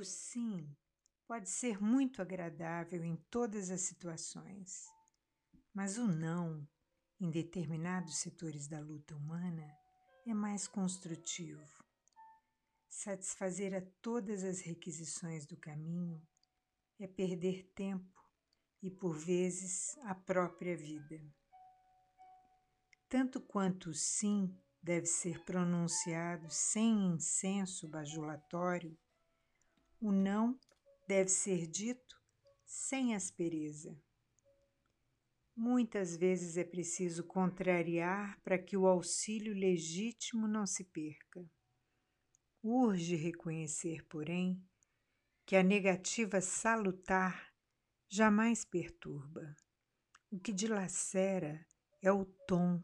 O sim pode ser muito agradável em todas as situações, mas o não, em determinados setores da luta humana, é mais construtivo. Satisfazer a todas as requisições do caminho é perder tempo e, por vezes, a própria vida. Tanto quanto o sim deve ser pronunciado sem incenso bajulatório, o não deve ser dito sem aspereza. Muitas vezes é preciso contrariar para que o auxílio legítimo não se perca. Urge reconhecer, porém, que a negativa salutar jamais perturba. O que dilacera é o tom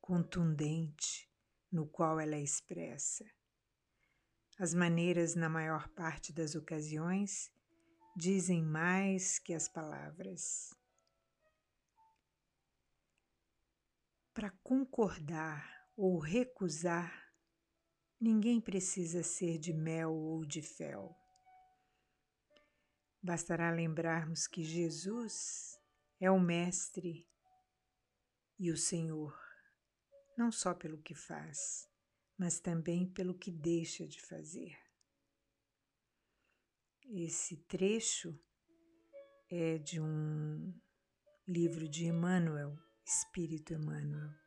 contundente no qual ela é expressa. As maneiras, na maior parte das ocasiões, dizem mais que as palavras. Para concordar ou recusar, ninguém precisa ser de mel ou de fel. Bastará lembrarmos que Jesus é o Mestre e o Senhor, não só pelo que faz, mas também pelo que deixa de fazer. Esse trecho é de um livro de Emmanuel, Espírito Emmanuel.